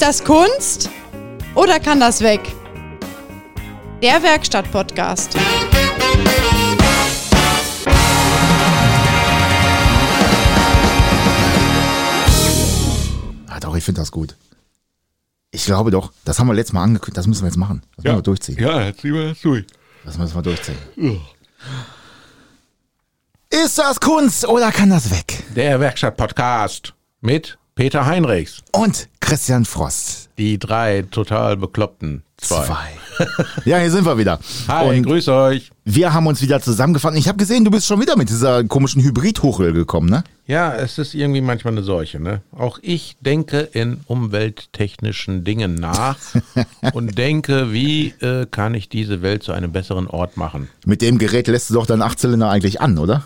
Ist das Kunst oder kann das weg? Der Werkstatt-Podcast. Ah, doch, ich finde das gut. Ich glaube doch, das haben wir letztes Mal angekündigt, das müssen wir jetzt machen. Das müssen wir durchziehen. Ja, jetzt ziehen wir das durch. Das müssen wir durchziehen. Ist das Kunst oder kann das weg? Der Werkstatt-Podcast mit Peter Heinrichs. Und Christian Frost. Die drei total bekloppten zwei. Zwei. ja, hier sind wir wieder. Hi, Und grüß euch. wir haben uns wieder zusammengefunden. Ich habe gesehen, du bist schon wieder mit dieser komischen Hybrid-Hochöl gekommen, ne? Ja, es ist irgendwie manchmal eine Seuche, ne? Auch ich denke in umwelttechnischen Dingen nach und denke, wie äh, kann ich diese Welt zu einem besseren Ort machen? Mit dem Gerät lässt du doch deinen Achtzylinder eigentlich an, oder?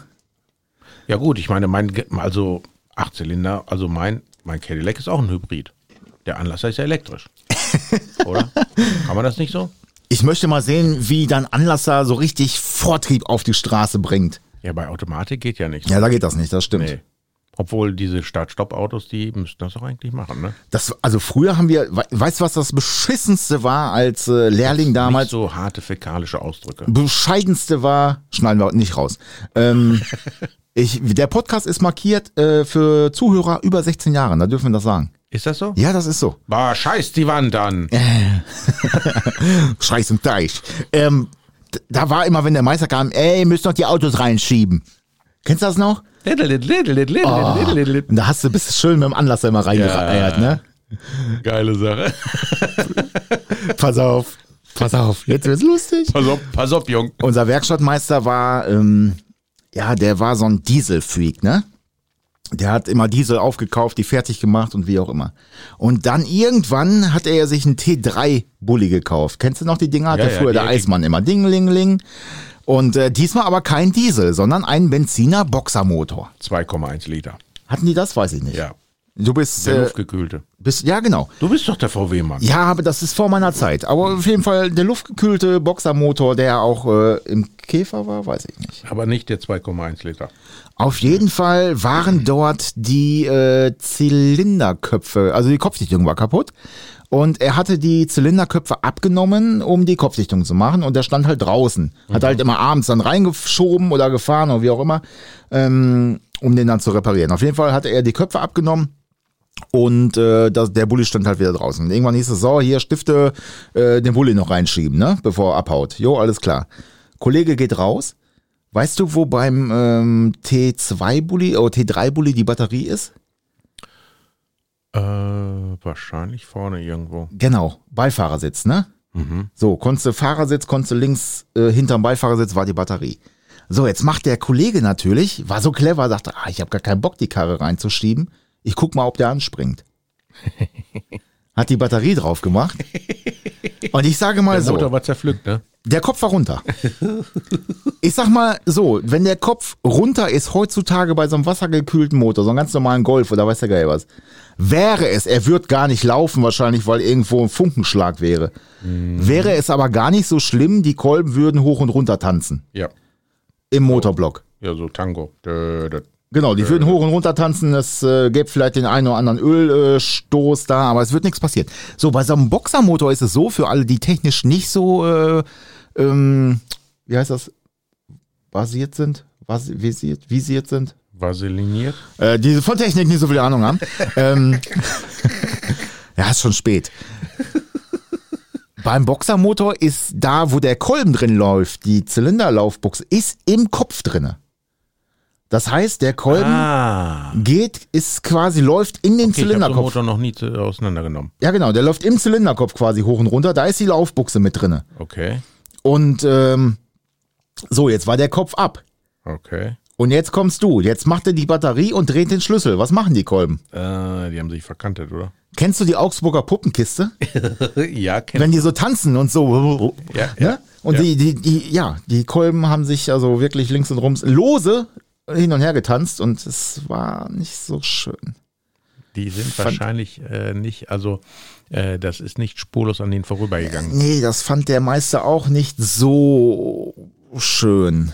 Ja gut, ich meine, mein, also Achtzylinder, also mein, mein Cadillac ist auch ein Hybrid. Der Anlasser ist ja elektrisch. Oder? Kann man das nicht so? Ich möchte mal sehen, wie dein Anlasser so richtig Vortrieb auf die Straße bringt. Ja, bei Automatik geht ja nicht. Ja, da geht das nicht, das stimmt. Nee. Obwohl diese Start-Stopp-Autos, die müssten das auch eigentlich machen, ne? Das, also früher haben wir, we- weißt du, was das beschissenste war als äh, Lehrling damals? Nicht so harte fäkalische Ausdrücke. bescheidenste war, schneiden wir nicht raus. Ähm, ich, der Podcast ist markiert äh, für Zuhörer über 16 Jahre, da dürfen wir das sagen. Ist das so? Ja, das ist so. Bah, scheiß die Wand an. Scheiß und Teich. Ähm, da war immer, wenn der Meister kam, ey, müsst noch die Autos reinschieben. Kennst du das noch? Und da hast du, bist du schön mit dem Anlasser immer reingereiert, ne? Geile Sache. Pass auf, pass auf, jetzt wird's lustig. Pass auf, pass auf, Jung. Unser Werkstattmeister war, ähm, ja, der war so ein Dieselfreak, ne? Der hat immer Diesel aufgekauft, die fertig gemacht und wie auch immer. Und dann irgendwann hat er sich einen T3-Bulli gekauft. Kennst du noch die Dinger? Hatte Ja, ja, früher der. Eismann immer. Dingelingeling. Und äh, diesmal aber kein Diesel, sondern ein Benziner Boxermotor. 2,1 Liter. Hatten die das? Weiß ich nicht. Ja. Du bist, Der äh, luftgekühlte. bist, ja genau. Du bist doch der VW-Mann. Ja, aber das ist vor meiner Zeit. Aber auf jeden Fall der luftgekühlte Boxermotor, der auch äh, im Käfer war, weiß ich nicht. Aber nicht der 2,1 Liter. Auf jeden Fall waren dort die äh, Zylinderköpfe, also die Kopfdichtung war kaputt. Und er hatte die Zylinderköpfe abgenommen, um die Kopfdichtung zu machen. Und der stand halt draußen. Hat halt immer abends dann reingeschoben oder gefahren oder wie auch immer, ähm, um den dann zu reparieren. Auf jeden Fall hatte er die Köpfe abgenommen. Und äh, das, der Bulli stand halt wieder draußen. Und irgendwann hieß es, so, hier Stifte, äh, den Bulli noch reinschieben, ne? Bevor er abhaut. Jo, alles klar. Kollege geht raus. Weißt du, wo beim ähm, T2-Bulli oder T3-Bulli die Batterie ist? Äh, wahrscheinlich vorne irgendwo. Genau, Beifahrersitz, ne? So, konntest du Fahrersitz, konntest du links äh, hinterm Beifahrersitz war die Batterie. So, jetzt macht der Kollege natürlich, war so clever, dachte, ah, ich habe gar keinen Bock, die Karre reinzuschieben. Ich guck mal, ob der anspringt. Hat die Batterie drauf gemacht. Und ich sage mal Der so. Motor war zerpflückt, ne? Der Kopf war runter. Ich sag mal so, wenn der Kopf runter ist heutzutage bei so einem wassergekühlten Motor, so einem ganz normalen Golf oder weiß der geil was, wäre es, er wird gar nicht laufen wahrscheinlich, weil irgendwo ein Funkenschlag wäre. Wäre es aber gar nicht so schlimm, die Kolben würden hoch und runter tanzen Ja. im Motorblock. Ja, so Tango. Dö, dö. Genau, die würden hoch und runter tanzen, es äh, gäbe vielleicht den einen oder anderen Ölstoß äh, Stoß da, aber es wird nichts passieren. So, bei so einem Boxermotor ist es so, für alle, die technisch nicht so, äh, ähm, wie heißt das, basiert sind, was, visiert, visiert sind, Vaseliniert. äh, die von Technik nicht so viel Ahnung haben. ähm, ja, ist schon spät. Beim Boxermotor ist da, wo der Kolben drin läuft, die Zylinderlaufbuchse, ist im Kopf drinne. Das heißt, der Kolben Ah. geht, ist quasi, läuft in den Okay, ich habe den Zylinderkopf. Motor noch nie auseinandergenommen. Ja, genau, der läuft im Zylinderkopf quasi hoch und runter. Da ist die Laufbuchse mit drinne. Okay. Und ähm, so, jetzt war der Kopf ab. Okay. Und jetzt kommst du. Jetzt macht er die Batterie und dreht den Schlüssel. Was machen die Kolben? Äh, die haben sich verkantet, oder? Kennst du die Augsburger Puppenkiste? ja, kenn Wenn die so tanzen und so. Ja, ne? ja, Und ja. Die, die, die, ja, die Kolben haben sich also wirklich links und rums lose hin und her getanzt und es war nicht so schön. Die sind Fand- wahrscheinlich äh, nicht, also äh, das ist nicht spurlos an denen vorübergegangen. Nee, das fand der Meister auch nicht so schön.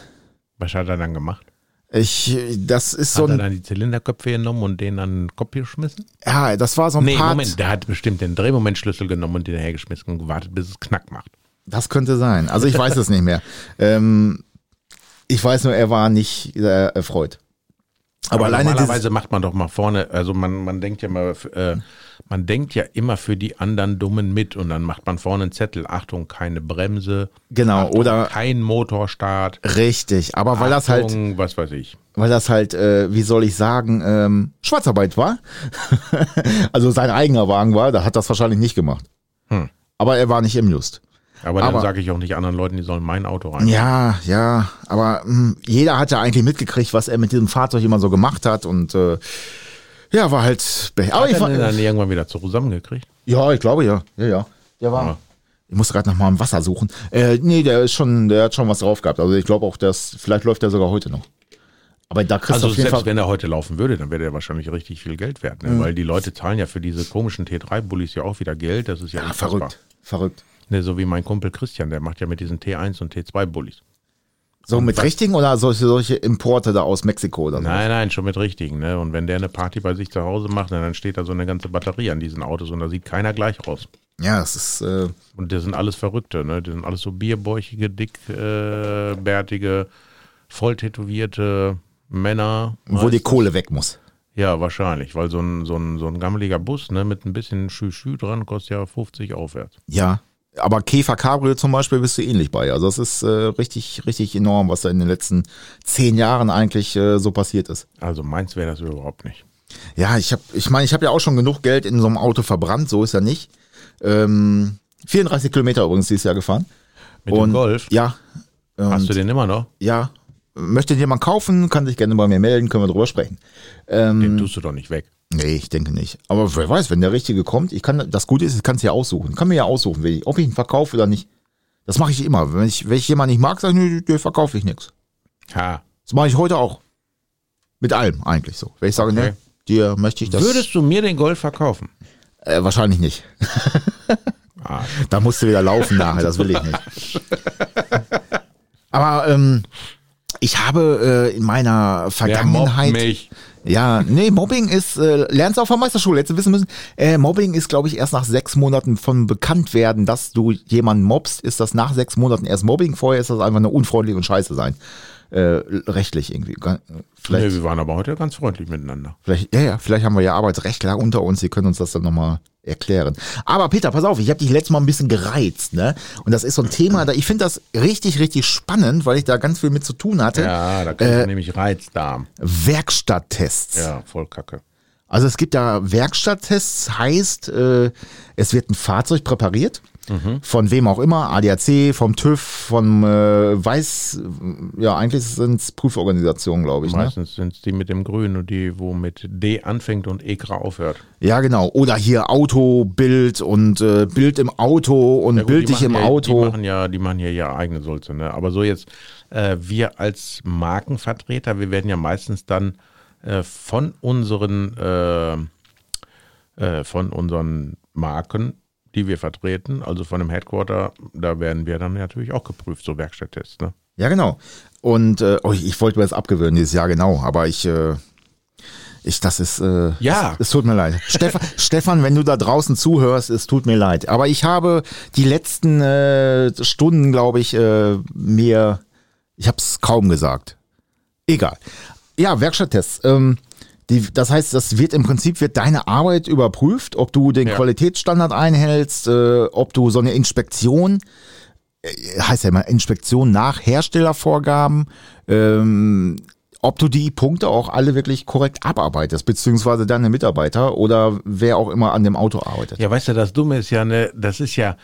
Was hat er dann gemacht? Ich, das ist so Hat er ein, dann die Zylinderköpfe genommen und den an den Kopf geschmissen? ja, das war so ein Nee, Part. Moment, der hat bestimmt den Drehmomentschlüssel genommen und den hergeschmissen und gewartet, bis es Knack macht. Das könnte sein. Also ich weiß es nicht mehr. Ähm, ich weiß nur, er war nicht äh, erfreut. Aber, alleine dieses, normalerweise macht man doch mal vorne, also man, man denkt ja mal, äh, man denkt ja immer für die anderen Dummen mit und dann macht man vorne einen Zettel, Achtung, keine Bremse, genau, Achtung, oder kein Motorstart, richtig, aber weil das halt, Achtung, was weiß ich. weil das halt, äh, wie soll ich sagen, ähm, Schwarzarbeit war, also sein eigener Wagen war, da hat das wahrscheinlich nicht gemacht. Hm. Aber er war nicht im Just. Aber dann sage ich auch nicht anderen Leuten, die sollen mein Auto rein. Ja, ja, aber mh, jeder hat ja eigentlich mitgekriegt, was er mit diesem Fahrzeug immer so gemacht hat und äh, ja, war halt. Aber Hat ich den dann irgendwann wieder zusammengekriegt? ja, ich glaube ja, ja, ja. Der war. Ja. Ich muss gerade noch mal im Wasser suchen. Äh, nee, der ist schon, der hat schon was drauf gehabt. Also ich glaube auch, dass vielleicht läuft der sogar heute noch. Aber da kriegst Also du auf jeden selbst Fall. wenn er heute laufen würde, dann wäre er wahrscheinlich richtig viel Geld wert. Ne? Weil die Leute zahlen ja für diese komischen T3-Bullis ja auch wieder Geld. Das ist ja, Ja, verrückt, verrückt. Ne, so wie mein Kumpel Christian, der macht ja mit diesen T1 und T2-Bullis. So mit richtigen oder solche, solche Importe da aus Mexiko oder so? Nein, nein, schon mit richtigen. Ne? Und wenn der eine Party bei sich zu Hause macht, dann steht da so eine ganze Batterie an diesen Autos und da sieht keiner gleich aus. Ja, das ist. Äh, Und das sind alles Verrückte, ne? Das sind alles so bierbäuchige, dickbärtige, äh, voll tätowierte Männer. wo die. Kohle weg muss. Ja, wahrscheinlich, weil so ein, so ein, so ein gammeliger Bus ne, mit ein bisschen Schü-Schü dran kostet ja 50 aufwärts. Ja. Aber Käfer Cabrio zum Beispiel bist du ähnlich bei. Also das ist äh, richtig, richtig enorm, was da in den letzten zehn Jahren eigentlich äh, so passiert ist. Also meins wäre das überhaupt nicht. Ja, ich habe, ich meine, ich habe ja auch schon genug Geld in so einem Auto verbrannt, so ist ja nicht. Ähm, 34 Kilometer übrigens dieses Jahr gefahren. Mit dem Golf, Ja. hast Und, du den immer noch? Ja. Möchte jemand kaufen, kann sich gerne bei mir melden, können wir drüber sprechen. Ähm, Den tust du doch nicht weg. Nee, ich denke nicht. Aber wer weiß, wenn der richtige kommt, ich kann, das Gute ist, ich kann es ja aussuchen. Ich kann mir ja aussuchen, ich, ob ich ihn verkaufe oder nicht. Das mache ich immer. Wenn ich, wenn ich jemanden nicht mag, sage ich, nö, den verkaufe ich nichts. Ha. Das mache ich heute auch. Mit allem eigentlich so. Wenn ich sage, Okay. ne, dir möchte ich das. Würdest du mir den Golf verkaufen? Äh, wahrscheinlich nicht. Ah, Da musst du wieder laufen nachher, das will ich nicht. Aber ähm, ich habe äh, in meiner der mobbt Vergangenheit. mich. Ja, nee, Mobbing ist, äh, lernst du auf der Meisterschule, jetzt wissen müssen, äh, Mobbing ist, glaube ich, erst nach sechs Monaten von bekannt werden, dass du jemanden mobst, ist das nach sechs Monaten erst Mobbing, vorher ist das einfach eine unfreundlich und scheiße sein. Äh, rechtlich irgendwie. Ga- Nee, Vielleicht, wir waren aber heute ganz freundlich miteinander. vielleicht, ja, ja, vielleicht haben wir ja Arbeitsrechtler unter uns, die können uns das dann nochmal erklären. Aber Peter, pass auf, ich habe dich letztes Mal ein bisschen gereizt, ne? Und das ist so ein Thema, da ich finde das richtig, richtig spannend, weil ich da ganz viel mit zu tun hatte. Ja, da kommt nämlich Reizdarm. Werkstatttests. Ja, voll kacke. Also es gibt da Werkstatttests, heißt, äh, es wird ein Fahrzeug präpariert, von wem auch immer, ADAC, vom TÜV, vom äh, Weiß, ja eigentlich sind es Prüforganisationen, glaube ich. Ne? Meistens sind es die mit dem Grün und die, wo mit D anfängt und EKRA aufhört. Ja genau, oder hier Autobild und äh, Bild im Auto und Ja gut, Bild dich im ja, Auto. Die machen ja, die machen ja ihre eigene Sulze, ne? Aber so jetzt, äh, wir als Markenvertreter, wir werden ja meistens dann äh, von unseren äh, äh, von unseren Marken, die wir vertreten, also von dem Headquarter, da werden wir dann natürlich auch geprüft, so Werkstatttests, ne? Ja genau. Und äh, oh, ich, ich wollte mir das abgewöhnen dieses Jahr genau, aber ich äh, ich, das ist, äh, Ja. es, es tut mir leid. Stefan, Stefan, wenn du da draußen zuhörst, es tut mir leid. Aber ich habe die letzten äh, Stunden, glaube ich, äh, mir, ich habe es kaum gesagt. Egal. Ja, Werkstatttests. Ähm, die, das heißt, das wird im Prinzip wird deine Arbeit überprüft, ob du den Ja. Qualitätsstandard einhältst, äh, ob du so eine Inspektion äh, heißt ja immer Inspektion nach Herstellervorgaben, ähm, ob du die Punkte auch alle wirklich korrekt abarbeitest, beziehungsweise deine Mitarbeiter oder wer auch immer an dem Auto arbeitet. Ja, weißt du, das Dumme ist ja, ne, das ist ja,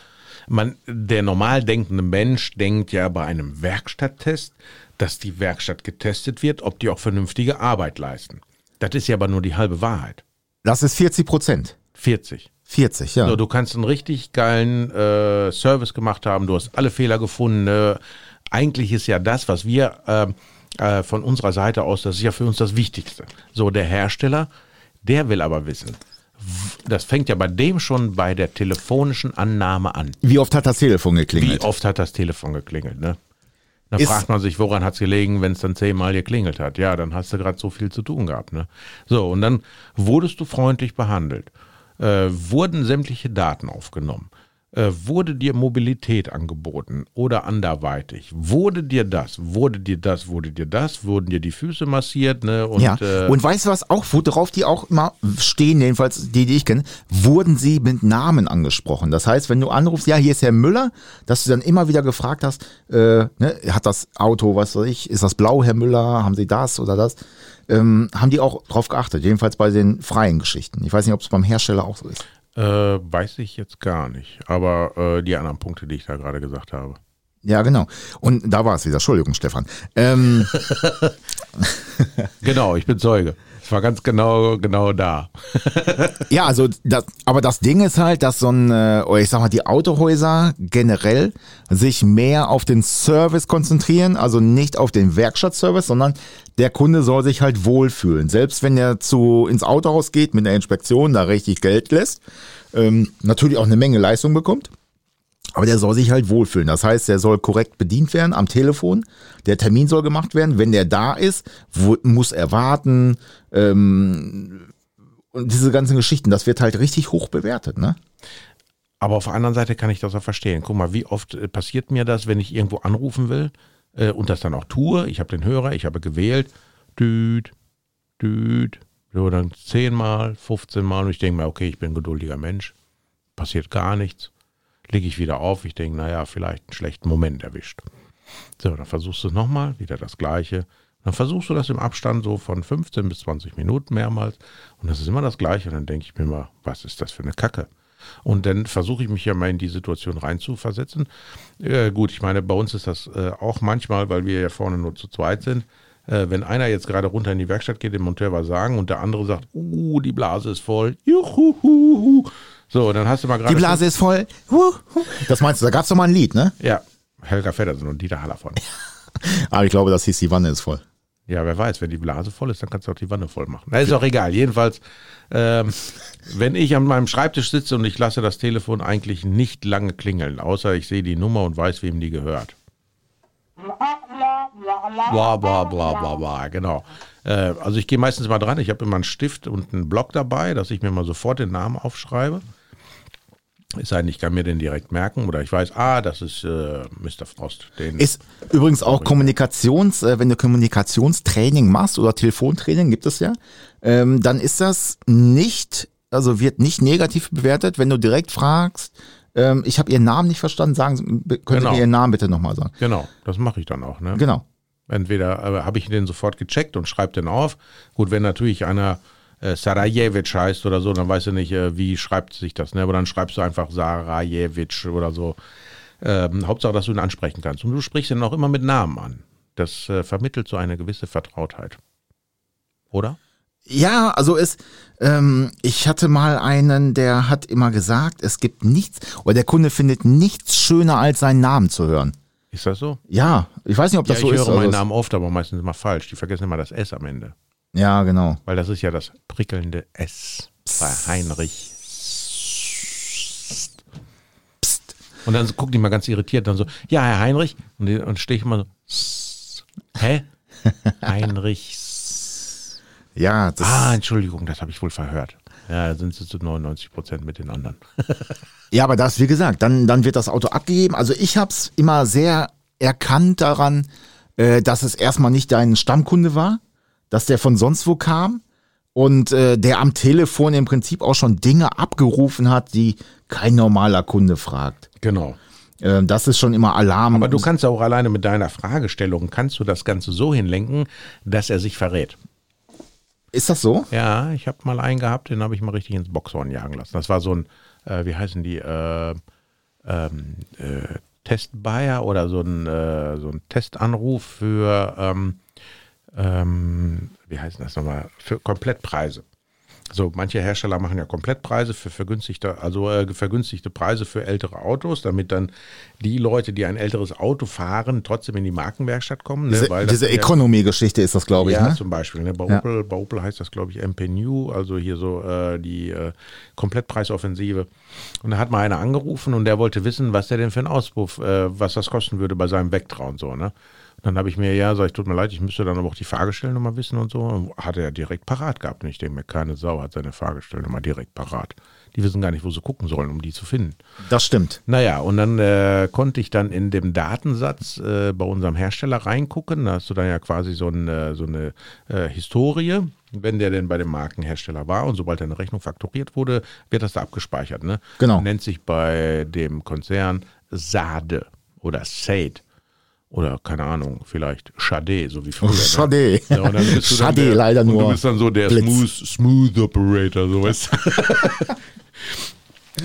man, der normal denkende Mensch denkt ja bei einem Werkstatttest, dass die Werkstatt getestet wird, ob die auch vernünftige Arbeit leisten. Das ist ja aber nur die halbe Wahrheit. Das ist 40 Prozent. 40. 40, ja. So, du kannst einen richtig geilen äh, Service gemacht haben, du hast alle Fehler gefunden. Ne? Eigentlich ist ja das, was wir ähm, äh, von unserer Seite aus, das ist ja für uns das Wichtigste. So, der Hersteller, der will aber wissen. Das fängt ja bei dem schon bei der telefonischen Annahme an. Wie oft hat das Telefon Wie geklingelt? oft hat das Telefon geklingelt, ne? Da Ist- fragt man sich, woran hat es gelegen, wenn es dann zehnmal geklingelt hat. Ja, dann hast du gerade so viel zu tun gehabt. Ne? So, und dann wurdest du freundlich behandelt. Äh, wurden sämtliche Daten aufgenommen. Äh, wurde dir Mobilität angeboten oder anderweitig? Wurde dir das, wurde dir das, wurde dir das, wurden dir die Füße massiert, ne? Und, ja, äh, und weißt du was auch, worauf die auch immer stehen, jedenfalls die, die ich kenne, wurden sie mit Namen angesprochen. Das heißt, wenn du anrufst, ja, hier ist Herr Müller, dass du dann immer wieder gefragt hast, äh, ne, hat das Auto, was weiß ich, ist das blau, Herr Müller, haben sie das oder das? Ähm, haben die auch drauf geachtet, jedenfalls bei den freien Geschichten. Ich weiß nicht, ob es beim Hersteller auch so ist. Äh, weiß ich jetzt gar nicht. Aber äh, die anderen Punkte, die ich da gerade gesagt habe. Ja, genau. Und da war es wieder. Entschuldigung, Stefan. Ähm, Genau, ich bin Zeuge. Es war ganz genau, genau da. Ja, also das, aber das Ding ist halt, dass so ein, äh, ich sag mal, die Autohäuser generell sich mehr auf den Service konzentrieren, also nicht auf den Werkstattservice, sondern der Kunde soll sich halt wohlfühlen. Selbst wenn er zu ins Autohaus geht mit einer Inspektion, da richtig Geld lässt, ähm, natürlich auch eine Menge Leistung bekommt. Aber der soll sich halt wohlfühlen. Das heißt, der soll korrekt bedient werden am Telefon. Der Termin soll gemacht werden. Wenn der da ist, wo, muss er warten. Ähm, und diese ganzen Geschichten, das wird halt richtig hoch bewertet, ne? Aber auf der anderen Seite kann ich das auch verstehen. Guck mal, wie oft äh, passiert mir das, wenn ich irgendwo anrufen will äh, und das dann auch tue. Ich habe den Hörer, ich habe gewählt. Düt, düt. So, dann zehnmal, 15 Mal und ich denke mir, okay, ich bin ein geduldiger Mensch. Passiert gar nichts. Lege ich wieder auf. Ich denke, naja, vielleicht einen schlechten Moment erwischt. So, dann versuchst du es nochmal, wieder das Gleiche. Dann versuchst du das im Abstand so von 15 bis 20 Minuten mehrmals. Und das ist immer das Gleiche. Und dann denke ich mir mal, was ist das für eine Kacke? Und dann versuche ich mich ja mal in die Situation reinzuversetzen. Äh, gut, ich meine, bei uns ist das äh, auch manchmal, weil wir ja vorne nur zu zweit sind. Äh, wenn einer jetzt gerade runter in die Werkstatt geht, dem Monteur was sagen und der andere sagt, uh, die Blase ist voll. Juhu. So, dann hast du mal gerade. Die Blase ist voll. Das meinst du, da gab's doch mal ein Lied, ne? Ja, Helga Feddersen und Dieter Haller von. Aber ich glaube, das hieß Die Wanne ist voll. Ja, wer weiß, wenn die Blase voll ist, dann kannst du auch die Wanne voll machen. Na, ist auch egal. Jedenfalls, ähm, wenn ich an meinem Schreibtisch sitze und ich lasse das Telefon eigentlich nicht lange klingeln, außer ich sehe die Nummer und weiß, wem die gehört. Bla, bla, bla, bla, bla, genau. Äh, also ich gehe meistens mal dran. Ich habe immer einen Stift und einen Block dabei, dass ich mir mal sofort den Namen aufschreibe. Es sei denn, ich kann mir den direkt merken oder ich weiß, ah, das ist äh, Mr. Frost. Den, Ist übrigens auch Kommunikations, äh, wenn du Kommunikationstraining machst oder Telefontraining, gibt es ja, ähm, dann ist das nicht, also wird nicht negativ bewertet, wenn du direkt fragst, ähm, ich habe Ihren Namen nicht verstanden, sagen Sie, können Genau. Sie mir Ihren Namen bitte nochmal sagen? genau, das mache ich dann auch. Ne? Genau. Entweder äh, habe ich den sofort gecheckt und schreibe den auf. Gut, wenn natürlich einer äh, Sarajevic heißt oder so, dann weißt du nicht, äh, wie schreibt sich das, ne? Aber dann schreibst du einfach Sarajevic oder so. Ähm, Hauptsache, dass du ihn ansprechen kannst. Und du sprichst ihn auch immer mit Namen an. Das äh, vermittelt so eine gewisse Vertrautheit. Oder? Ja, also es, ähm, ich hatte mal einen, der hat immer gesagt, es gibt nichts, oder der Kunde findet nichts schöner als seinen Namen zu hören. Ist das so? Ja, ich weiß nicht, ob Ja, das ich so höre ist. meinen also Namen oft, aber meistens immer falsch. Die vergessen immer das S am Ende. Ja, genau. Weil das ist ja das prickelnde S bei Heinrich. Psst. Und dann guckt die mal ganz irritiert, dann so, ja, Herr Heinrich. Und, und stehe ich immer so, "Psst." hä? Heinrich. Ja, das, Ah, Entschuldigung, das habe ich wohl verhört. Ja, da sind sie zu 99 Prozent mit den anderen. Ja, aber das, wie gesagt, dann, dann wird das Auto abgegeben. Also ich hab's immer sehr erkannt daran, äh, dass es erstmal nicht dein Stammkunde war, dass der von sonst wo kam und äh, der am Telefon im Prinzip auch schon Dinge abgerufen hat, die kein normaler Kunde fragt. Genau. Äh, das ist schon immer Alarm. Aber du kannst auch alleine mit deiner Fragestellung, kannst du das Ganze so hinlenken, dass er sich verrät. ist das so? Ja, ich habe mal einen gehabt, den habe ich mal richtig ins Boxhorn jagen lassen. Das war so ein, äh, wie heißen die, äh, ähm, äh, Testbuyer oder so ein, äh, so ein Testanruf für, ähm, ähm, wie heißen das nochmal, für Komplettpreise. So, manche Hersteller machen ja Komplettpreise für vergünstigte, also äh, vergünstigte Preise für ältere Autos, damit dann die Leute, die ein älteres Auto fahren, trotzdem in die Markenwerkstatt kommen. Ne? Diese, diese Economy-Geschichte ist das, glaube ich. ja, ne? zum Beispiel. Ne? Bei, Ja. Opel, bei Opel heißt das, glaube ich, MP New, also hier so äh, die äh, Komplettpreisoffensive. Und da hat mal einer angerufen und der wollte wissen, was der denn für einen Auspuff, äh, was das kosten würde bei seinem Vectra und so. Ne? Dann habe ich mir, ja, sag ich, tut mir leid, ich müsste dann aber auch die Fahrgestellnummer wissen und so. Und Hat er direkt parat gehabt. Und ich denke mir, keine Sau hat seine Fahrgestellnummer direkt parat. Die wissen gar nicht, wo sie gucken sollen, um die zu finden. Das stimmt. Naja, und dann äh, konnte ich dann in dem Datensatz äh, bei unserem Hersteller reingucken. Da hast du dann ja quasi so, ein, äh, so eine äh, Historie, wenn der denn bei dem Markenhersteller war. Und sobald eine Rechnung fakturiert wurde, wird das da abgespeichert. Ne? Genau. Nennt sich bei dem Konzern Sade oder Sade. Oder keine Ahnung, vielleicht Chade, so wie früher. ne? Schade. Ja, Schade, der, leider und nur. Du bist dann so der Blitz. Smooth, Smooth Operator, so weißt du.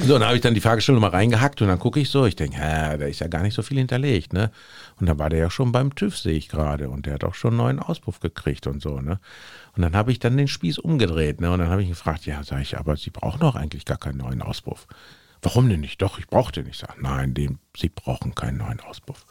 So, dann habe ich dann die Fahrgestellung mal reingehackt und dann gucke ich so, ich denke, da ist ja gar nicht so viel hinterlegt, ne? Und dann war der ja schon beim TÜV, sehe ich gerade, und der hat auch schon einen neuen Auspuff gekriegt und so, ne? Und dann habe ich dann den Spieß umgedreht, ne? Und dann habe ich gefragt, ja, sag ich, aber Sie brauchen doch eigentlich gar keinen neuen Auspuff. Warum denn nicht? Doch, ich brauche den nicht. Sag, nein, den, Sie brauchen keinen neuen Auspuff.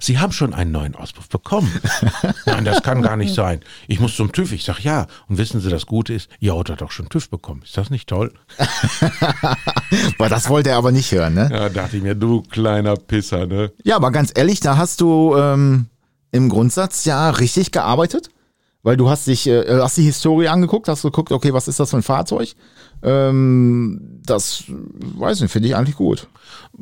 Sie haben schon einen neuen Auspuff bekommen. Nein, das kann gar nicht sein. Ich muss zum TÜV. Ich sage, ja. Und wissen Sie, das Gute ist, Ihr Auto hat doch schon TÜV bekommen. Ist das nicht toll? Weil das wollte er aber nicht hören, ne? Ja, dachte ich mir, du kleiner Pisser, ne? Ja, aber ganz ehrlich, da hast du ähm, im Grundsatz ja richtig gearbeitet, weil du hast dich, äh, hast die Historie angeguckt, hast geguckt, okay, was ist das für ein Fahrzeug? Ähm, das, weiß nicht, finde ich eigentlich gut.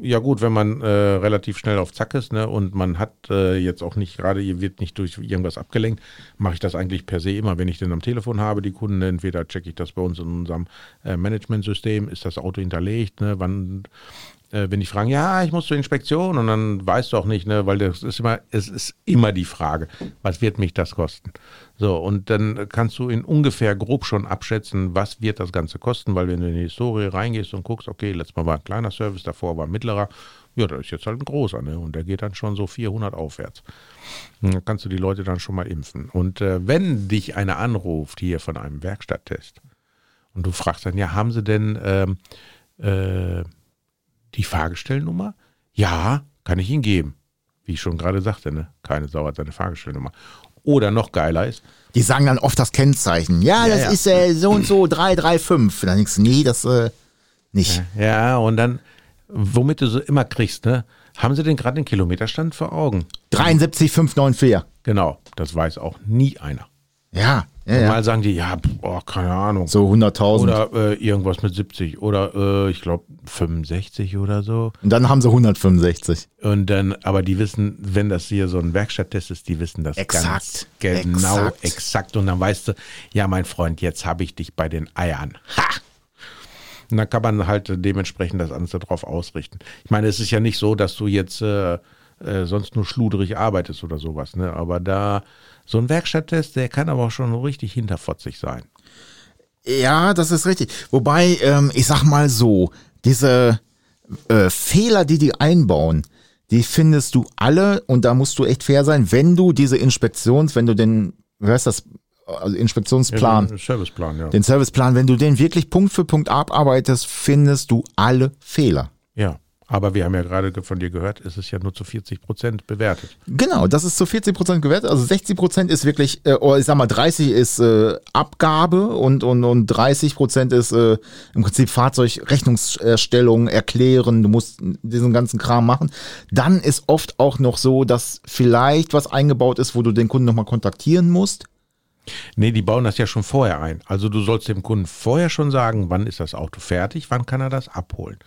Ja gut, wenn man äh, relativ schnell auf Zack ist ne, und man hat äh, jetzt auch nicht gerade, ihr wird nicht durch irgendwas abgelenkt, mache ich das eigentlich per se immer, wenn ich den am Telefon habe, die Kunden, entweder checke ich das bei uns in unserem äh, Managementsystem, ist das Auto hinterlegt, ne, wann, äh, wenn die fragen, ja, ich muss zur Inspektion und dann weißt du auch nicht, ne, weil das ist immer, es ist immer die Frage, was wird mich das kosten? So, und dann kannst du in ungefähr grob schon abschätzen, was wird das Ganze kosten, weil wenn du in die Historie reingehst und guckst, okay, letztes Mal war ein kleiner Service, davor war ein mittlerer, ja, da ist jetzt halt ein großer, ne? Und der geht dann schon so 400 aufwärts. Und dann kannst du die Leute dann schon mal impfen. Und äh, wenn dich einer anruft hier von einem Werkstatttest und du fragst dann, ja, haben sie denn ähm, äh, die Fahrgestellnummer? Ja, kann ich Ihnen geben. Wie ich schon gerade sagte, ne? keine Sau hat seine Fahrgestellnummer. Oder noch geiler ist, Die sagen dann oft das Kennzeichen. Ja, Ja, das ja. ist äh, so und so 335. Dann denkst du, nee, das äh, nicht. ja, und dann, womit du so immer kriegst, ne? Haben sie denn gerade den Kilometerstand vor Augen? 73594. Genau, das weiß auch nie einer. Ja, ja, ja. Mal sagen die, ja, boah, keine Ahnung. So 100.000. Oder äh, irgendwas mit 70 oder äh, ich glaube 65 oder so. Und dann haben sie 165. Und dann, aber die wissen, wenn das hier so ein Werkstatttest ist, die wissen das Exakt. ganz genau, Exakt. exakt. Und dann weißt du, ja, mein Freund, jetzt habe ich dich bei den Eiern. Ha! Und dann kann man halt dementsprechend das alles darauf ausrichten. Ich meine, es ist ja nicht so, dass du jetzt äh, äh, sonst nur schludrig arbeitest oder sowas, ne? Aber da so ein Werkstatttest, der kann aber auch schon richtig hinterfotzig sein. Ja, das ist richtig. Wobei, ähm, ich sag mal so, diese äh, Fehler, die die einbauen, die findest du alle und da musst du echt fair sein, wenn du diese Inspektions, wenn du den, wie heißt das, also Inspektionsplan, Ja, Serviceplan, ja. den Serviceplan, wenn du den wirklich Punkt für Punkt abarbeitest, findest du alle Fehler. Ja, aber wir haben ja gerade von dir gehört, es ist ja nur zu 40 Prozent bewertet. Genau, das ist zu 40 Prozent gewertet. Also 60 Prozent ist wirklich, äh, oder ich sag mal 30 ist äh, Abgabe und, und, und 30 Prozent ist äh, im Prinzip Fahrzeugrechnungsstellung erklären. Du musst diesen ganzen Kram machen. Dann ist oft auch noch so, dass vielleicht was eingebaut ist, wo du den Kunden nochmal kontaktieren musst. Nee, die bauen das ja schon vorher ein. Also du sollst dem Kunden vorher schon sagen, wann ist das Auto fertig, wann kann er das abholen.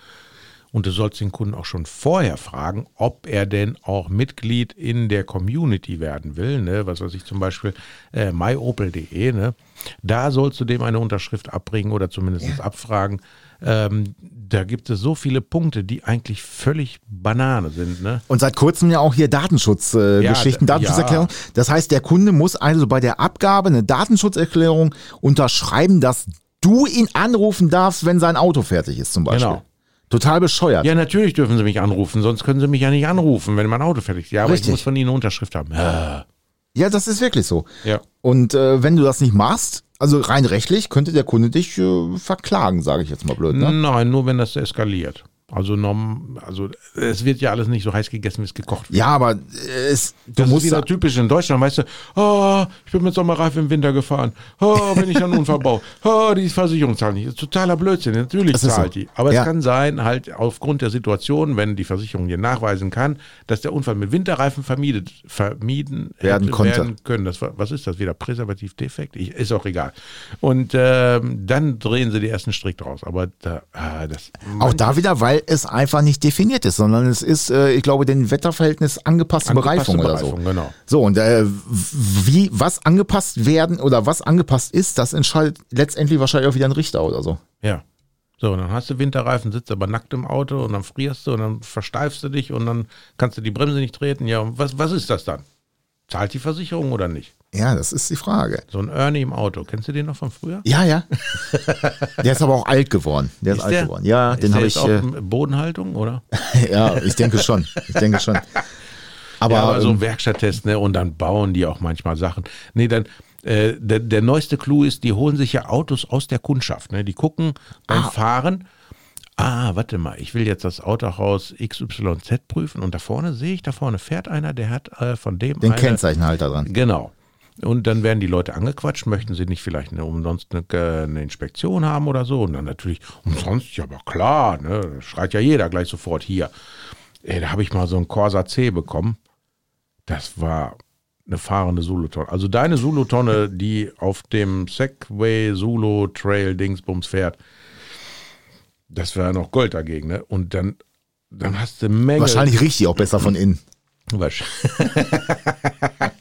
Und du sollst den Kunden auch schon vorher fragen, ob er denn auch Mitglied in der Community werden will. Ne? Was weiß ich zum Beispiel, äh, myopel.de. Ne? Da sollst du dem eine Unterschrift abbringen oder zumindest abfragen. Ähm, da gibt es so viele Punkte, die eigentlich völlig Banane sind. Ne? Und seit kurzem ja auch hier Datenschutzgeschichten, äh, Ja, Datenschutzerklärung. ja. Das heißt, der Kunde muss also bei der Abgabe eine Datenschutzerklärung unterschreiben, dass du ihn anrufen darfst, wenn sein Auto fertig ist, zum Beispiel. Genau. Total bescheuert. Ja, natürlich dürfen sie mich anrufen, sonst können sie mich ja nicht anrufen, wenn mein Auto fertig ist. Ja, aber Richtig. ich muss von ihnen eine Unterschrift haben. Ja. Ja, das ist wirklich so. ja. Und äh, wenn du das nicht machst, also rein rechtlich könnte der Kunde dich äh, verklagen, sage ich jetzt mal blöd. Ne? Nein, nur wenn das eskaliert. Also, norm, also es wird ja alles nicht so heiß gegessen, wie es gekocht wird. Ja, aber äh, es, du Das ist musst wieder typisch in Deutschland, weißt du, oh, ich bin mit Sommerreifen im Winter gefahren, oh, wenn ich einen Unfall baue, oh, die Versicherung zahlt nicht. Das ist totaler Blödsinn, natürlich ist zahlt so. die. Aber Ja. es kann sein, halt aufgrund der Situation, wenn die Versicherung dir nachweisen kann, dass der Unfall mit Winterreifen vermiedet, vermieden Werden konnte. werden können. Das was ist das wieder? Präservativdefekt? Ich, ist auch egal. Und ähm, dann drehen sie die ersten Strick draus. Aber da, ah, das Auch da wieder, weil es einfach nicht definiert ist, sondern es ist, äh, ich glaube, den Wetterverhältnis angepasste, Angepasste Bereifung oder Bereifung, so. genau. So, und äh, wie, was angepasst werden oder was angepasst ist, das entscheidet letztendlich wahrscheinlich auch wieder ein Richter oder so. Ja. So, und dann hast du Winterreifen, sitzt aber nackt im Auto und dann frierst du und dann versteifst du dich und dann kannst du die Bremse nicht treten. Ja, und was, was ist das dann? Zahlt die Versicherung oder nicht? Ja, das ist die Frage. So ein Ernie im Auto. Kennst du den noch von früher? Ja, ja. der ist aber auch alt geworden. Der ist, alt der? geworden. Ja, Ist den habe ich. auch Äh, Bodenhaltung, oder? ja, ich denke schon. Ich denke schon. Aber, ja, aber so ähm, ein Werkstatttest, ne? Und dann bauen die auch manchmal Sachen. Nee, dann, äh, der, der neueste Clou ist, die holen sich ja Autos aus der Kundschaft. Ne? Die gucken beim Fahren, ah, warte mal, ich will jetzt das Autohaus XYZ prüfen und da vorne sehe ich, da vorne fährt einer, der hat äh, von dem den eine, Kennzeichenhalter dran. Genau. Und dann werden die Leute angequatscht, möchten sie nicht vielleicht eine, umsonst eine, äh, eine Inspektion haben oder so. Und dann natürlich, umsonst, ja, aber klar, ne, schreit ja jeder gleich sofort hier. Ey, da habe ich mal so einen Corsa C bekommen. Das war eine fahrende Zulu-Tonne. Also deine Zulu-Tonne, die auf dem Segway Zulu Trail Dingsbums fährt, das wäre noch Gold dagegen, ne? Und dann, dann hast du Menge. Wahrscheinlich riecht die auch besser von innen. Wasch.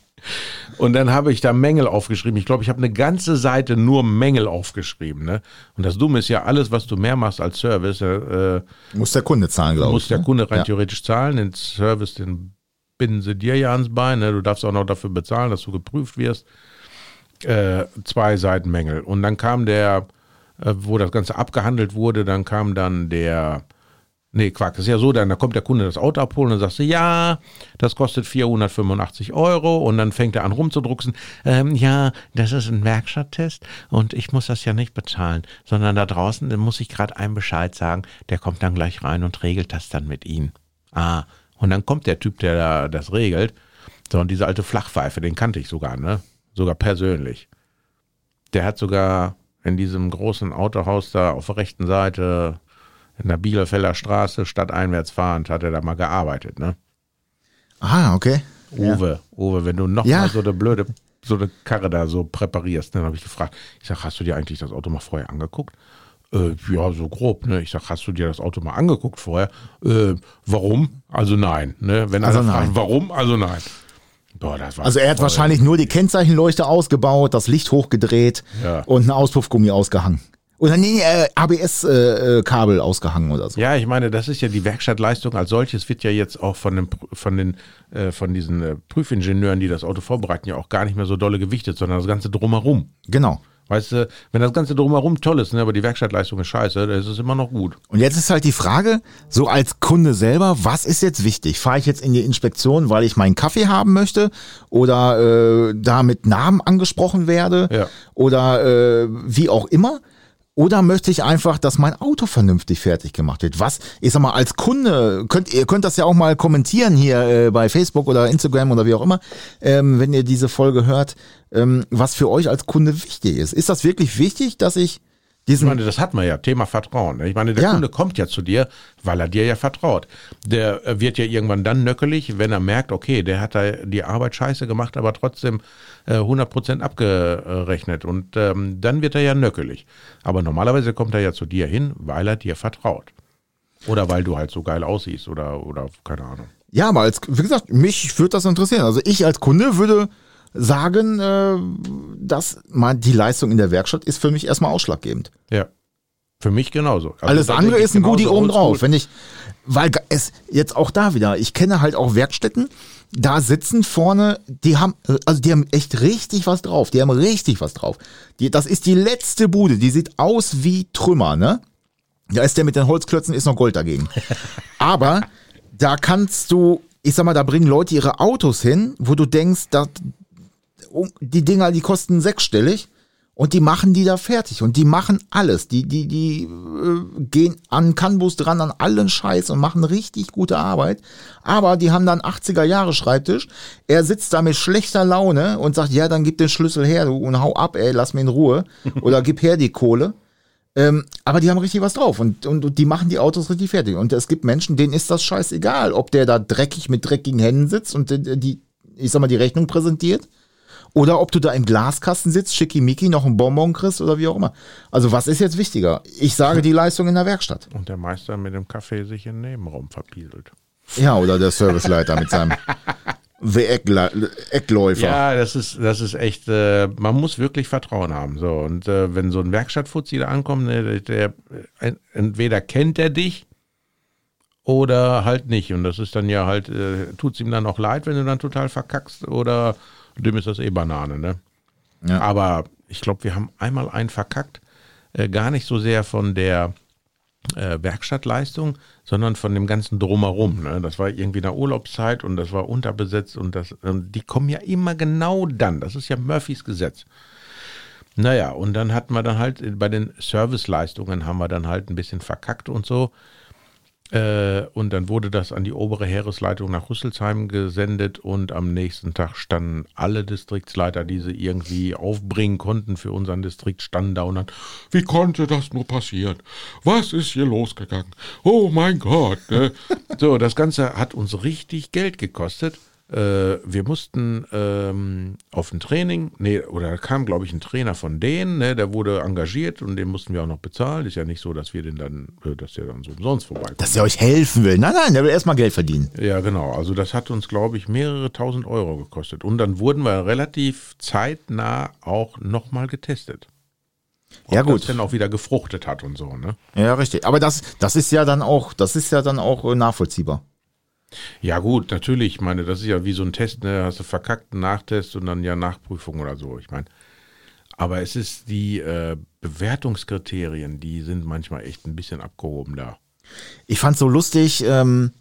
Und dann habe ich da Mängel aufgeschrieben. Ich glaube, ich habe eine ganze Seite nur Mängel aufgeschrieben. Ne? Und das Dumme ist ja, alles, was du mehr machst als Service, äh, Muss der Kunde zahlen, glaube ich. muss der ne? Kunde rein Ja. theoretisch zahlen. Den Service, den binden sie dir ja ans Bein. Ne? Du darfst auch noch dafür bezahlen, dass du geprüft wirst. Äh, zwei Seiten Mängel. Und dann kam der, äh, wo das Ganze abgehandelt wurde, dann kam dann der, nee, Quark, das ist ja so, dann da kommt der Kunde das Auto abholen und sagst du, ja, das kostet 485 Euro und dann fängt er an rumzudrucksen, ähm, ja, das ist ein Werkstatttest und ich muss das ja nicht bezahlen, sondern da draußen muss ich gerade einem Bescheid sagen, der kommt dann gleich rein und regelt das dann mit Ihnen. Ah, und dann kommt der Typ, der da das regelt, so, und diese alte Flachpfeife, den kannte ich sogar, ne? Sogar persönlich. Der hat sogar in diesem großen Autohaus da auf der rechten Seite in der Bielefelder Straße stadteinwärts fahrend, hat er da mal gearbeitet, ne? Ah, okay. Uwe, Uwe, wenn du noch Ja. mal so eine blöde, so eine Karre da so präparierst, ne, dann habe ich gefragt, ich sag, hast du dir eigentlich das Auto mal vorher angeguckt? Äh, ja, so grob, ne? Ich sag, hast du dir das Auto mal angeguckt vorher? Äh, warum? Also nein, ne? Wenn Also einer fragt, nein. warum? Also nein. Boah, das war Also er hat voll- wahrscheinlich nur die Kennzeichenleuchte ausgebaut, das Licht hochgedreht Ja. und einen Auspuffgummi ausgehangen. Oder nee, äh, ABS-Kabel ausgehangen oder so. Ja, ich meine, das ist ja die Werkstattleistung als solches wird ja jetzt auch von, dem, von den äh, von diesen äh, Prüfingenieuren, die das Auto vorbereiten, ja auch gar nicht mehr so dolle gewichtet, sondern das Ganze drumherum. Genau. Weißt du, wenn das Ganze drumherum toll ist, ne, aber die Werkstattleistung ist scheiße, dann ist es immer noch gut. Und jetzt ist halt die Frage, so als Kunde selber, was ist jetzt wichtig? Fahre ich jetzt in die Inspektion, weil ich meinen Kaffee haben möchte oder äh, da mit Namen angesprochen werde Ja. oder äh, wie auch immer? Oder möchte ich einfach, dass mein Auto vernünftig fertig gemacht wird? Was, ich sag mal, als Kunde, könnt, ihr könnt das ja auch mal kommentieren hier äh, bei Facebook oder Instagram oder wie auch immer, ähm, wenn ihr diese Folge hört, ähm, was für euch als Kunde wichtig ist. Ist das wirklich wichtig, dass ich Ich meine, das hat man ja, Thema Vertrauen. ne? Ich meine, der Ja. Kunde kommt ja zu dir, weil er dir ja vertraut. Der äh, wird ja irgendwann dann nöckelig, wenn er merkt, okay, der hat da die Arbeit scheiße gemacht, aber trotzdem äh, 100% abgerechnet. Und ähm, dann wird er ja nöckelig. Aber normalerweise kommt er ja zu dir hin, weil er dir vertraut. Oder weil du halt so geil aussiehst oder, oder keine Ahnung. Ja, aber als, wie gesagt, mich würde das interessieren. Also ich als Kunde würde sagen, äh, dass man die Leistung in der Werkstatt ist für mich erstmal ausschlaggebend. Ja. Für mich genauso. Also Alles andere ist ein Goodie genauso obendrauf. Wenn ich, weil es jetzt auch da wieder, ich kenne halt auch Werkstätten, da sitzen vorne, die haben, also die haben echt richtig was drauf. Die haben richtig was drauf. Die, das ist die letzte Bude, die sieht aus wie Trümmer, ne? Da ist der mit den Holzklötzen, ist noch Gold dagegen. Aber da kannst du, ich sag mal, da bringen Leute ihre Autos hin, wo du denkst, dass, die Dinger, die kosten sechsstellig Und die machen die da fertig und die machen alles. Die, die, die äh, gehen an Canvas dran, an allen Scheiß und machen richtig gute Arbeit. Aber die haben dann 80er Jahre Schreibtisch. Er sitzt da mit schlechter Laune und sagt, ja, dann gib den Schlüssel her du, und hau ab, ey, lass mich in Ruhe. Oder gib her die Kohle. Ähm, aber die haben richtig was drauf und, und, und die machen die Autos richtig fertig. Und es gibt Menschen, denen ist das scheißegal, ob der da dreckig mit dreckigen Händen sitzt und die, die ich sag mal, die Rechnung präsentiert oder ob du da im Glaskasten sitzt, schickimicki, noch ein Bonbon kriegst oder wie auch immer. Also was ist jetzt wichtiger? Ich sage die Leistung in der Werkstatt. Und der Meister mit dem Kaffee sich in den Nebenraum verpieselt. Ja, oder der Serviceleiter mit seinem Eckläufer. Ja, das ist, das ist echt, äh, man muss wirklich Vertrauen haben. So, und äh, wenn so ein Werkstattfuzzi da ankommt, ne, der, der, entweder kennt er dich oder halt nicht. Und das ist dann ja halt, äh, tut es ihm dann auch leid, wenn du dann total verkackst oder dem ist das eh Banane, ne? Ja. Aber ich glaube, wir haben einmal einen verkackt, äh, gar nicht so sehr von der äh, Werkstattleistung, sondern von dem ganzen Drumherum. Ne? Das war irgendwie in der Urlaubszeit und das war unterbesetzt und das, und die kommen ja immer genau dann. Das ist ja Murphys Gesetz. Naja, und dann hatten wir dann halt bei den Serviceleistungen haben wir dann halt ein bisschen verkackt und so. Äh, und dann wurde das an die obere Heeresleitung nach Rüsselsheim gesendet und am nächsten Tag standen alle Distriktsleiter, die sie irgendwie aufbringen konnten für unseren Distrikt, standen da und dann, wie konnte das nur passieren? Was ist hier losgegangen? Oh mein Gott. Ne? so, das Ganze hat uns richtig Geld gekostet. Äh, wir mussten ähm, auf ein Training, nee, oder da kam, glaube ich, ein Trainer von denen, ne, der wurde engagiert und den mussten wir auch noch bezahlen. Ist ja nicht so, dass wir den dann, äh, dass der dann so umsonst vorbeikommt. Dass er euch helfen will. Nein, nein, der will erstmal Geld verdienen. Ja, genau. Also das hat uns, glaube ich, mehrere tausend Euro gekostet. Und dann wurden wir relativ zeitnah auch nochmal getestet. Ob ja, gut. Das dann auch wieder gefruchtet hat und so, ne? Ja, richtig. Aber das, das ist ja dann auch, das ist ja dann auch äh, nachvollziehbar. Ja, gut, natürlich. Ich meine, das ist ja wie so ein Test, ne? Hast du verkackt, einen Nachtest und dann ja Nachprüfung oder so. Ich meine, aber es ist die äh, Bewertungskriterien, die sind manchmal echt ein bisschen abgehoben da. Ich fand so lustig, ähm,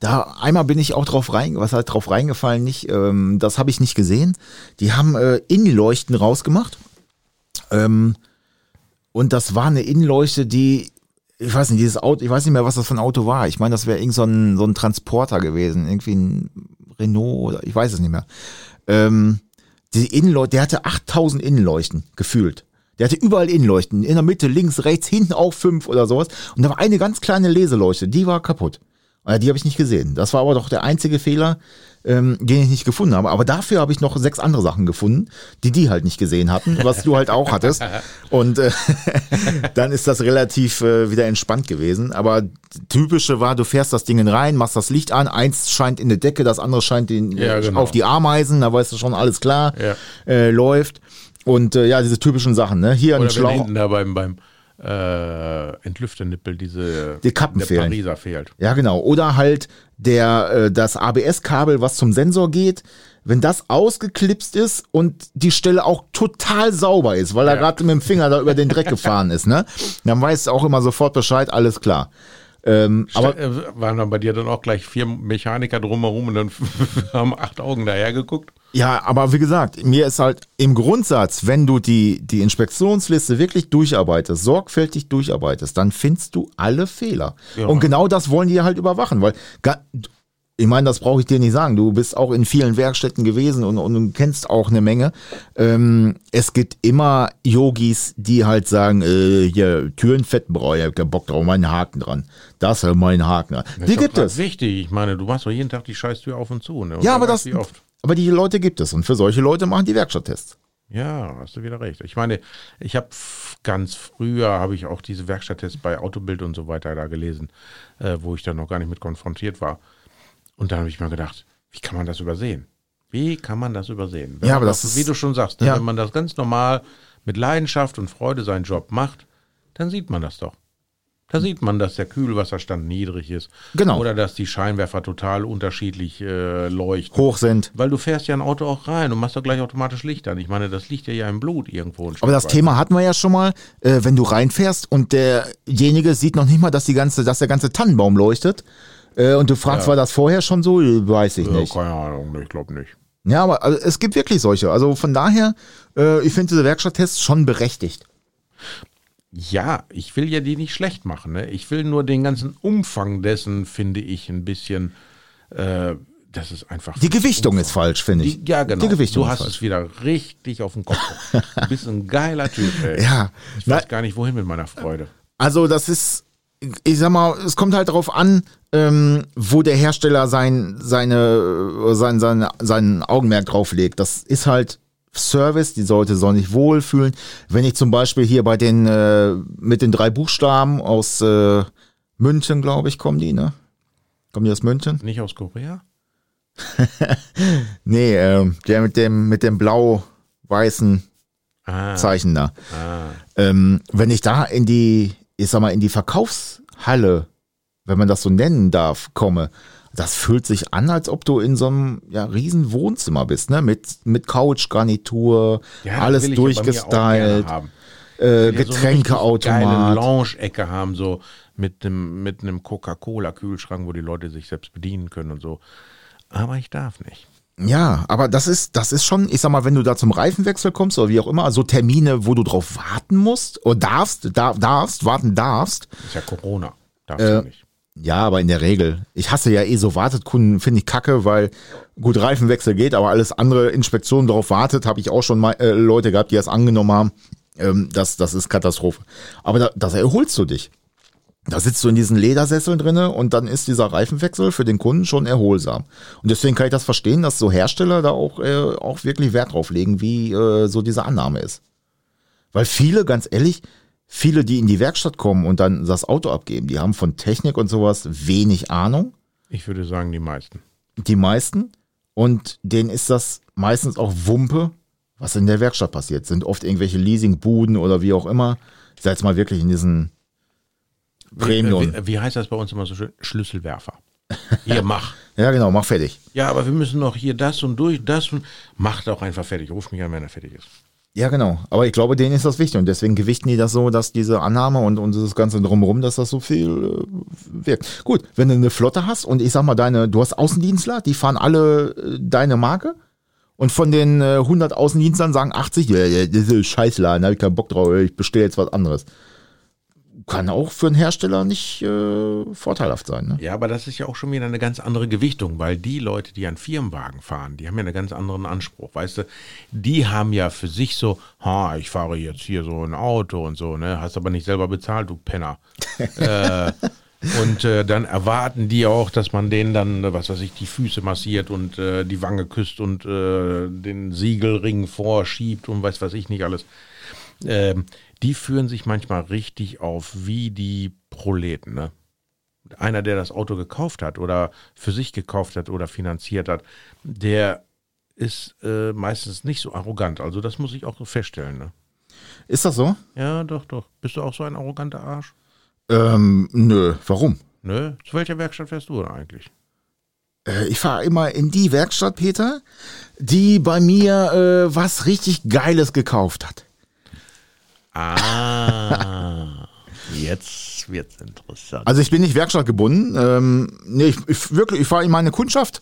da einmal bin ich auch drauf rein, was halt drauf reingefallen, nicht, ähm, das habe ich nicht gesehen. Die haben äh, Innenleuchten rausgemacht. Ähm, und das war eine Innenleuchte, die ich weiß nicht, dieses Auto, ich weiß nicht mehr, was das für ein Auto war. Ich meine, das wäre irgend so ein, so ein Transporter gewesen, irgendwie ein Renault oder ich weiß es nicht mehr. Ähm, die Innenleuchten, der hatte 8000 Innenleuchten gefühlt. Der hatte überall Innenleuchten, in der Mitte, links, rechts, hinten auch fünf oder sowas. Und da war eine ganz kleine Leseleuchte, die war kaputt. Die habe ich nicht gesehen. Das war aber doch der einzige Fehler, ähm, den ich nicht gefunden habe. Aber dafür habe ich noch sechs andere Sachen gefunden, die die halt nicht gesehen hatten, was du halt auch hattest. Und äh, dann ist das relativ äh, wieder entspannt gewesen. Aber typische war, du fährst das Ding rein, machst das Licht an, eins scheint in der Decke, das andere scheint in, ja, genau. auf die Ameisen, da weißt du schon, alles klar, ja. äh, läuft. Und äh, ja, diese typischen Sachen, ne? Hier Oder ein Schlauch. Hinten da beim, beim äh, Entlüftenippel, diese die Kappen der fehlen. Pariser fehlt. Ja, genau. Oder halt der äh, das ABS-Kabel, was zum Sensor geht, wenn das ausgeklipst ist und die Stelle auch total sauber ist, weil er gerade mit dem Finger da über den Dreck gefahren ist, ne? Dann weißt du auch immer sofort Bescheid, alles klar. Ähm, aber äh, waren dann bei dir dann auch gleich vier Mechaniker drumherum und dann haben acht Augen daher geguckt? Ja, aber wie gesagt, mir ist halt im Grundsatz, wenn du die, die Inspektionsliste wirklich durcharbeitest, sorgfältig durcharbeitest, dann findest du alle Fehler. Ja. Und genau das wollen die halt überwachen, weil ich meine, das brauche ich dir nicht sagen. Du bist auch in vielen Werkstätten gewesen und, und, und kennst auch eine Menge. Ähm, es gibt immer Yogis, die halt sagen, äh, hier, Türen Fettenbrau, ich hab keinen Bock drauf, meinen Haken dran. Das ist mein Haken dran. Das die gibt es. wichtig. Ich meine, du machst doch jeden Tag die Scheißtür auf und zu. Ne? Und ja, aber das, aber die Leute gibt es. Und für solche Leute machen die Werkstatttests. Ja, hast du wieder recht. Ich meine, ich habe ganz früher habe ich auch diese Werkstatttests bei Autobild und so weiter da gelesen, äh, wo ich dann noch gar nicht mit konfrontiert war. Und dann habe ich mir gedacht, wie kann man das übersehen? Wie kann man das übersehen? Wenn ja, aber das, das wie du schon sagst, ne, ja. wenn man das ganz normal mit Leidenschaft und Freude seinen Job macht, dann sieht man das doch. Da sieht man, dass der Kühlwasserstand niedrig ist. Genau. Oder dass die Scheinwerfer total unterschiedlich äh, leuchten. Hoch sind. Weil du fährst ja ein Auto auch rein und machst doch gleich automatisch Licht an. Ich meine, das liegt ja ja im Blut irgendwo. Aber das. Thema hatten wir ja schon mal, äh, wenn du reinfährst und derjenige sieht noch nicht mal, dass die ganze, dass der ganze Tannenbaum leuchtet. Äh, und du fragst, ja. war das vorher schon so? Weiß ich ja, nicht. Keine Ahnung, ich glaube nicht. Ja, aber also, es gibt wirklich solche. Also von daher, äh, ich finde diese Werkstatttests schon berechtigt. Ja, ich will ja die nicht schlecht machen. Ne? Ich will nur den ganzen Umfang dessen, finde ich, ein bisschen. Äh, das ist einfach. Die Gewichtung ist falsch, finde ich. Die, ja, genau. Die Gewichtung du hast falsch. es wieder richtig auf den Kopf. Du bist ein geiler Typ, ey. Ja, Ich weiß gar nicht, wohin mit meiner Freude. Also das ist, ich sag mal, es kommt halt darauf an, ähm, wo der Hersteller sein, seine, sein, sein, sein Augenmerk drauf legt. Das ist halt Service, die Leute sollen sich wohlfühlen. Wenn ich zum Beispiel hier bei den, äh, mit den drei Buchstaben aus äh, München, glaube ich, kommen die, ne? Kommen die aus München? Nicht aus Korea? Nee, äh, der mit dem, mit dem blau-weißen Ah, Zeichen da. ah. Ähm, wenn ich da in die, ich sag mal, in die Verkaufshalle, wenn man das so nennen darf, komme, das fühlt sich an, als ob du in so einem ja, riesen Wohnzimmer bist, ne? Mit, mit Couch, Garnitur, Ja, alles durchgestylt, äh, so Getränkeautomat. Geile Lounge-Ecke haben, so mit einem mit einem Coca-Cola-Kühlschrank, wo die Leute sich selbst bedienen können und so. Aber ich darf nicht. Ja, aber das ist, das ist schon, ich sag mal, wenn du da zum Reifenwechsel kommst oder wie auch immer, so Termine, wo du drauf warten musst oder darfst, dar, darfst, warten darfst. Ist ja Corona. Darfst Äh, du nicht. Ja, aber in der Regel. Ich hasse ja eh so Wartetkunden, finde ich kacke, weil gut, Reifenwechsel geht, aber alles andere, Inspektionen darauf wartet, habe ich auch schon mal äh, Leute gehabt, die das angenommen haben. Ähm, das, das ist Katastrophe. Aber da, das erholst du dich. Da sitzt du in diesen Ledersesseln drinne und dann ist dieser Reifenwechsel für den Kunden schon erholsam. Und deswegen kann ich das verstehen, dass so Hersteller da auch, äh, auch wirklich Wert drauf legen, wie äh, so diese Annahme ist. Weil viele, ganz ehrlich, viele, die in die Werkstatt kommen und dann das Auto abgeben, die haben von Technik und sowas wenig Ahnung. Ich würde sagen, die meisten. Die meisten. Und denen ist das meistens auch Wumpe, was in der Werkstatt passiert. Sind oft irgendwelche Leasingbuden oder wie auch immer. Sei jetzt mal wirklich in diesen Premium. Wie, wie heißt das bei uns immer so schön? Schlüsselwerfer. Hier, mach. Ja, genau, mach fertig. Ja, aber wir müssen noch hier das und durch, das und. Mach doch einfach fertig. Ruf mich an, wenn er fertig ist. Ja, genau. Aber ich glaube, denen ist das wichtig und deswegen gewichten die das so, dass diese Annahme und, und das Ganze drumherum, dass das so viel äh, wirkt. Gut, wenn du eine Flotte hast und ich sag mal, deine, du hast Außendienstler, die fahren alle äh, deine Marke und von den äh, 100 Außendienstlern sagen 80, ja, ja, das ist Scheißladen, da hab ich keinen Bock drauf, ich bestelle jetzt was anderes. Kann auch für einen Hersteller nicht äh, vorteilhaft sein. Ne? Ja, aber das ist ja auch schon wieder eine ganz andere Gewichtung, weil die Leute, die einen Firmenwagen fahren, die haben ja einen ganz anderen Anspruch, weißt du? Die haben ja für sich so, ha, ich fahre jetzt hier so ein Auto und so, ne? Hast aber nicht selber bezahlt, du Penner. äh, und äh, dann erwarten die auch, dass man denen dann, äh, was weiß ich, die Füße massiert und äh, die Wange küsst und äh, den Siegelring vorschiebt und weiß was ich nicht alles. Ähm, die führen sich manchmal richtig auf wie die Proleten, ne? einer, der das Auto gekauft hat oder für sich gekauft hat oder finanziert hat, der ist äh, meistens nicht so arrogant. Also das muss ich auch so feststellen. Ne? Ist das so? Ja, doch, doch. Bist du auch so ein arroganter Arsch? Ähm, nö, warum? Nö. Zu welcher Werkstatt fährst du denn eigentlich? Äh, ich fahre immer in die Werkstatt, Peter, die bei mir äh, was richtig Geiles gekauft hat. Ah, jetzt wird's interessant. Also ich bin nicht werkstattgebunden. Ähm, nee, ich, ich wirklich, ich fahre in meine Kundschaft.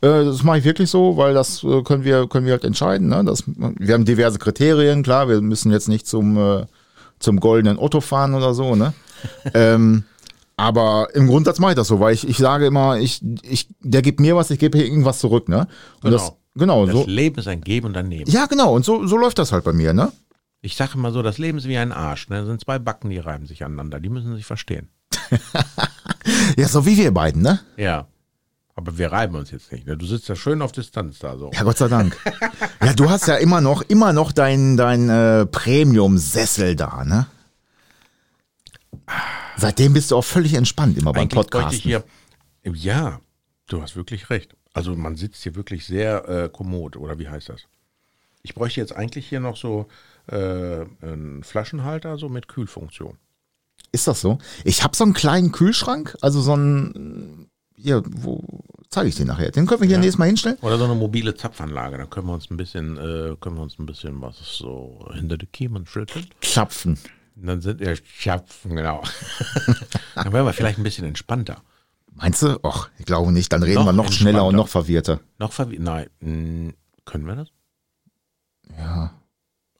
Äh, das mache ich wirklich so, weil das äh, können wir können wir halt entscheiden. Ne? Das, wir haben diverse Kriterien, klar. Wir müssen jetzt nicht zum äh, zum goldenen Otto fahren oder so. Ne? ähm, aber im Grundsatz mache ich das so, weil ich, ich sage immer, ich, ich, der gibt mir was, ich gebe hier irgendwas zurück. Ne? Und das, genau das so. Leben ist ein Geben und ein Nehmen. Ja, genau. Und so so läuft das halt bei mir. Ne? Ich sage immer so, das Leben ist wie ein Arsch. Ne? Das sind zwei Backen, die reiben sich aneinander. Die müssen sich verstehen. Ja, so wie wir beiden. Ne? Ja. Aber wir reiben uns jetzt nicht. Ne? Du sitzt ja schön auf Distanz da so. Ja, Gott sei Dank. ja, du hast ja immer noch, immer noch dein, dein äh, Premium-Sessel da, ne? Seitdem bist du auch völlig entspannt immer beim Podcast. Ja, du hast wirklich recht. Also man sitzt hier wirklich sehr äh, kommod, oder wie heißt das? Ich bräuchte jetzt eigentlich hier noch so äh, einen Flaschenhalter, so mit Kühlfunktion. Ist das so? Ich habe so einen kleinen Kühlschrank, also so einen, hier, wo zeige ich den nachher? Den können wir hier Ja. nächstes Mal hinstellen. Oder so eine mobile Zapfanlage. Dann können wir uns ein bisschen, äh, können wir uns ein bisschen was so hinter die Kiemen schütteln. Zapfen. Und dann sind wir Schapfen, genau. dann wären wir vielleicht ein bisschen entspannter. Meinst du? Och, ich glaube nicht. Dann reden Noch wir noch schneller und noch verwirrter. Noch verwi Nein. mm, Können wir das? Ja.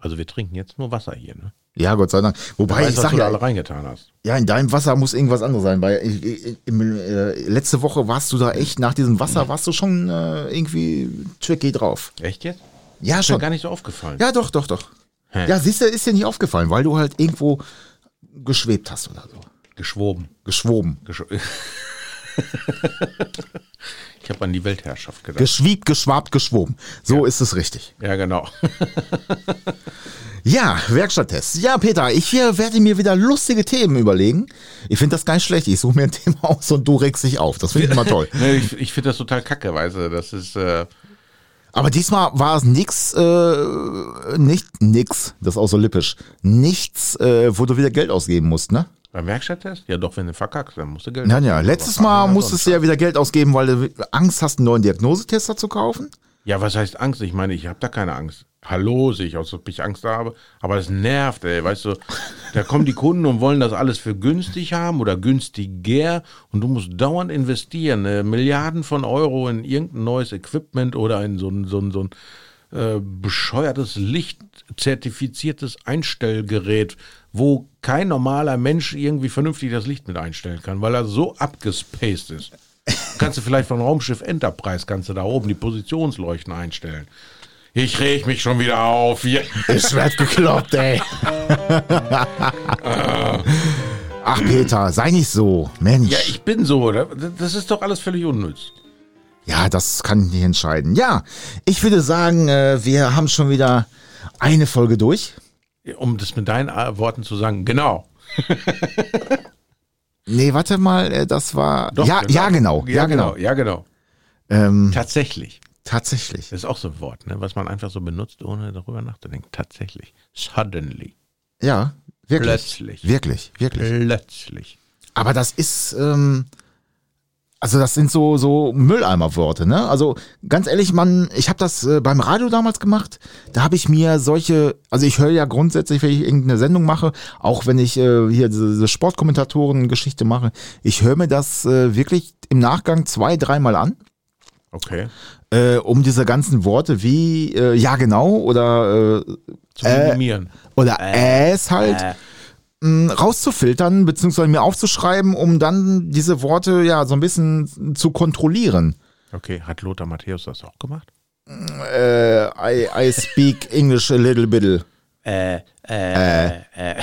Also wir trinken jetzt nur Wasser hier, ne? Ja, Gott sei Dank. Wobei, Weißt, ich was sag du da ja, alle reingetan hast. ja, in deinem Wasser muss irgendwas anderes sein, weil ich, ich, im, äh, letzte Woche warst du da echt, nach diesem Wasser warst du schon äh, irgendwie tricky drauf. Echt jetzt? Ja, Ist mir schon. gar nicht so aufgefallen. Ja, doch, doch, doch. Hä? Ja, siehst du, ist dir nicht aufgefallen, weil du halt irgendwo geschwebt hast oder so. Geschwoben. Geschwoben. Gesch ich habe an die Weltherrschaft gedacht. Geschwiebt, geschwabt, geschwoben. So ist es richtig. ja, genau. Ja, Werkstatttest. Ja, Peter, ich äh, werde mir wieder lustige Themen überlegen. Ich finde das gar nicht schlecht. Ich suche mir ein Thema aus und du regst dich auf. Das finde ich immer toll. ich ich finde das total kacke, weißt du. Das ist, äh, Aber diesmal war es nix, äh, nicht nix, das ist auch so lippisch, nichts, äh, wo du wieder Geld ausgeben musst, ne? Beim Werkstatttest? Ja, doch, wenn du verkackst, dann musst du Geld Ja, ja. Letztes Mal musstest du ja wieder Geld ausgeben, weil du Angst hast, einen neuen Diagnosetester zu kaufen. Ja, was heißt Angst? Ich meine, ich habe da keine Angst. Hallo, sehe ich aus, ob ich Angst habe. Aber das nervt, ey. Weißt du, da kommen die Kunden und wollen das alles für günstig haben oder günstiger. Und du musst dauernd investieren. Äh, Milliarden von Euro in irgendein neues Equipment oder in so ein, so ein, so ein äh, bescheuertes, lichtzertifiziertes Einstellgerät, wo kein normaler Mensch irgendwie vernünftig das Licht mit einstellen kann, weil er so abgespaced ist. Kannst du vielleicht von Raumschiff Enterprise, kannst du da oben die Positionsleuchten einstellen. Ich reg mich schon wieder auf. Hier. Ich werd gekloppt, ey. Ach, Peter, sei nicht so. Mensch. Ja, ich bin so. Das ist doch alles völlig unnütz. Ja, das kann ich nicht entscheiden. Ja, ich würde sagen, äh, wir haben schon wieder eine Folge durch. Um das mit deinen äh, Worten zu sagen, genau. Nee, warte mal, äh, das war. Doch, ja, ja, genau. Ja, genau. Ja, genau. Ähm, Tatsächlich. tatsächlich. Das ist auch so ein Wort, ne, was man einfach so benutzt, ohne darüber nachzudenken. Tatsächlich. Suddenly. Ja, wirklich. Plötzlich. Wirklich, wirklich. Plötzlich. Aber das ist, ähm, also das sind so so Mülleimerworte, ne? Also ganz ehrlich, man, ich habe das äh, beim Radio damals gemacht. Da habe ich mir solche, also ich höre ja grundsätzlich, wenn ich irgendeine Sendung mache, auch wenn ich äh, hier diese, diese Sportkommentatoren-Geschichte mache, ich höre mir das äh, wirklich im Nachgang zwei, dreimal an. Okay. Äh, um diese ganzen Worte wie äh, ja genau oder äh, Zu Äh, minimieren. oder äs halt Äh. Rauszufiltern, beziehungsweise mir aufzuschreiben, um dann diese Worte ja so ein bisschen zu kontrollieren. Okay, hat Lothar Matthäus das auch gemacht? Äh, I, I speak English a little bit. Äh, äh, äh.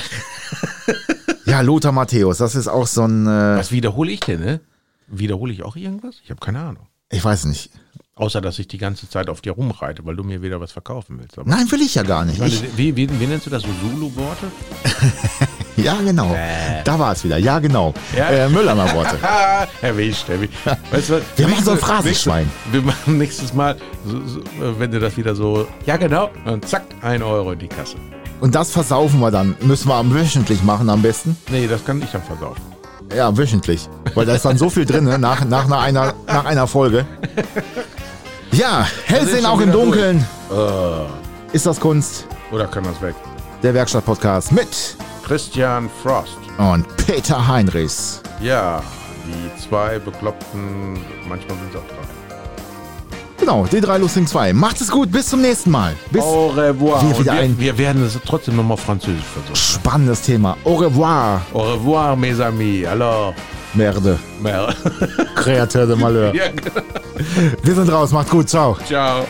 Ja, Lothar Matthäus, das ist auch so ein, äh, Was wiederhole ich denn, ne? Wiederhole ich auch irgendwas? Ich habe keine Ahnung. ich weiß nicht. Außer, dass ich die ganze Zeit auf dir rumreite, weil du mir wieder was verkaufen willst. Aber Nein, will ich ja gar nicht. ich meine, wie, wie, wie nennst du das so Zulu-Worte? ja, genau. Da war es wieder. Ja, genau. Ja. Äh, Mülleimer-Worte. Erwischt, erwischt. Weißt du, Wir machen so ein Phrasenschwein. Wir machen nächstes Mal, so, so, äh, wenn du das wieder so, ja genau, und zack, ein Euro in die Kasse. Und das versaufen wir dann. Müssen wir am wöchentlich machen am besten. Nee, das kann ich dann versaufen. Ja, wöchentlich. Weil da ist dann so viel drin, ne? nach, nach, einer, einer, nach einer Folge. Ja, Hellsehen auch im Dunkeln. Äh, Ist das Kunst? oder kann das weg? Der Werkstatt-Podcast mit Christian Frost. und Peter Heinrichs. Ja, die zwei bekloppten, manchmal sind es auch drei. Genau, die drei lustigen zwei. Macht es gut, bis zum nächsten Mal. Bis Au revoir. Wir wieder wir, ein- wir werden es trotzdem nochmal französisch versuchen. spannendes Thema. Au revoir, Au revoir, mes amis. Alors, Merde. mer. Créateur de Malheur. ja. Wir sind raus, macht gut, ciao. Ciao.